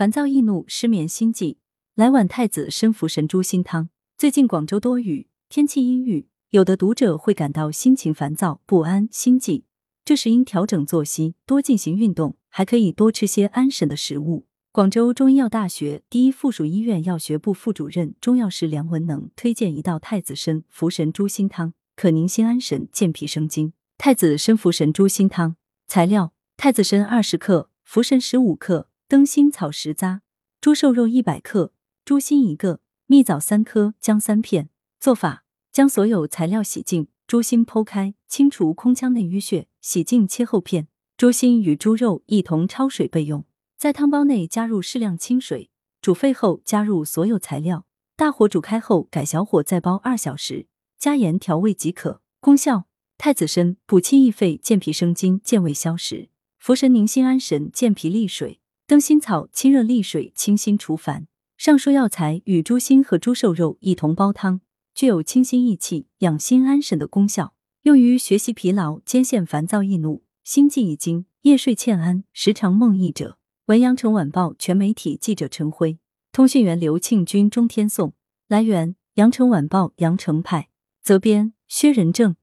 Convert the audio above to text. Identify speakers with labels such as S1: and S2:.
S1: 烦躁易怒、失眠心悸，来碗太子参茯神猪心汤。最近广州多雨，天气阴郁，有的读者会感到心情烦躁、不安、心悸，这时应调整作息，多进行运动，还可以多吃些安神的食物。广州中医药大学第一附属医院药学部副主任中药师梁文能推荐一道太子参茯神猪心汤，可宁心安神、健脾生津。太子参茯神猪心汤材料：太子参二十克，茯神十五克，灯心草十扎，猪瘦肉一百克，猪心一个，蜜枣三颗，姜三片。做法：将所有材料洗净，猪心剖开，清除空腔内淤血，洗净切厚片。猪心与猪肉一同焯水备用。在汤包内加入适量清水，煮沸后加入所有材料，大火煮开后改小火再煲二小时，加盐调味即可。功效。太子参补气益肺、健脾生津、健胃消食；茯神宁心安神、健脾利水；灯心草清热利水、清心除烦。上述药材与猪心和猪瘦肉一同煲汤，具有清心益气、养心安神的功效，用于学习疲劳、肩线烦躁易怒、心悸易惊、夜睡欠安、时常梦呓者。文阳城晚报全媒体记者陈辉，通讯员刘庆军、钟天颂。来源：阳城晚报阳城派，责编：薛仁正。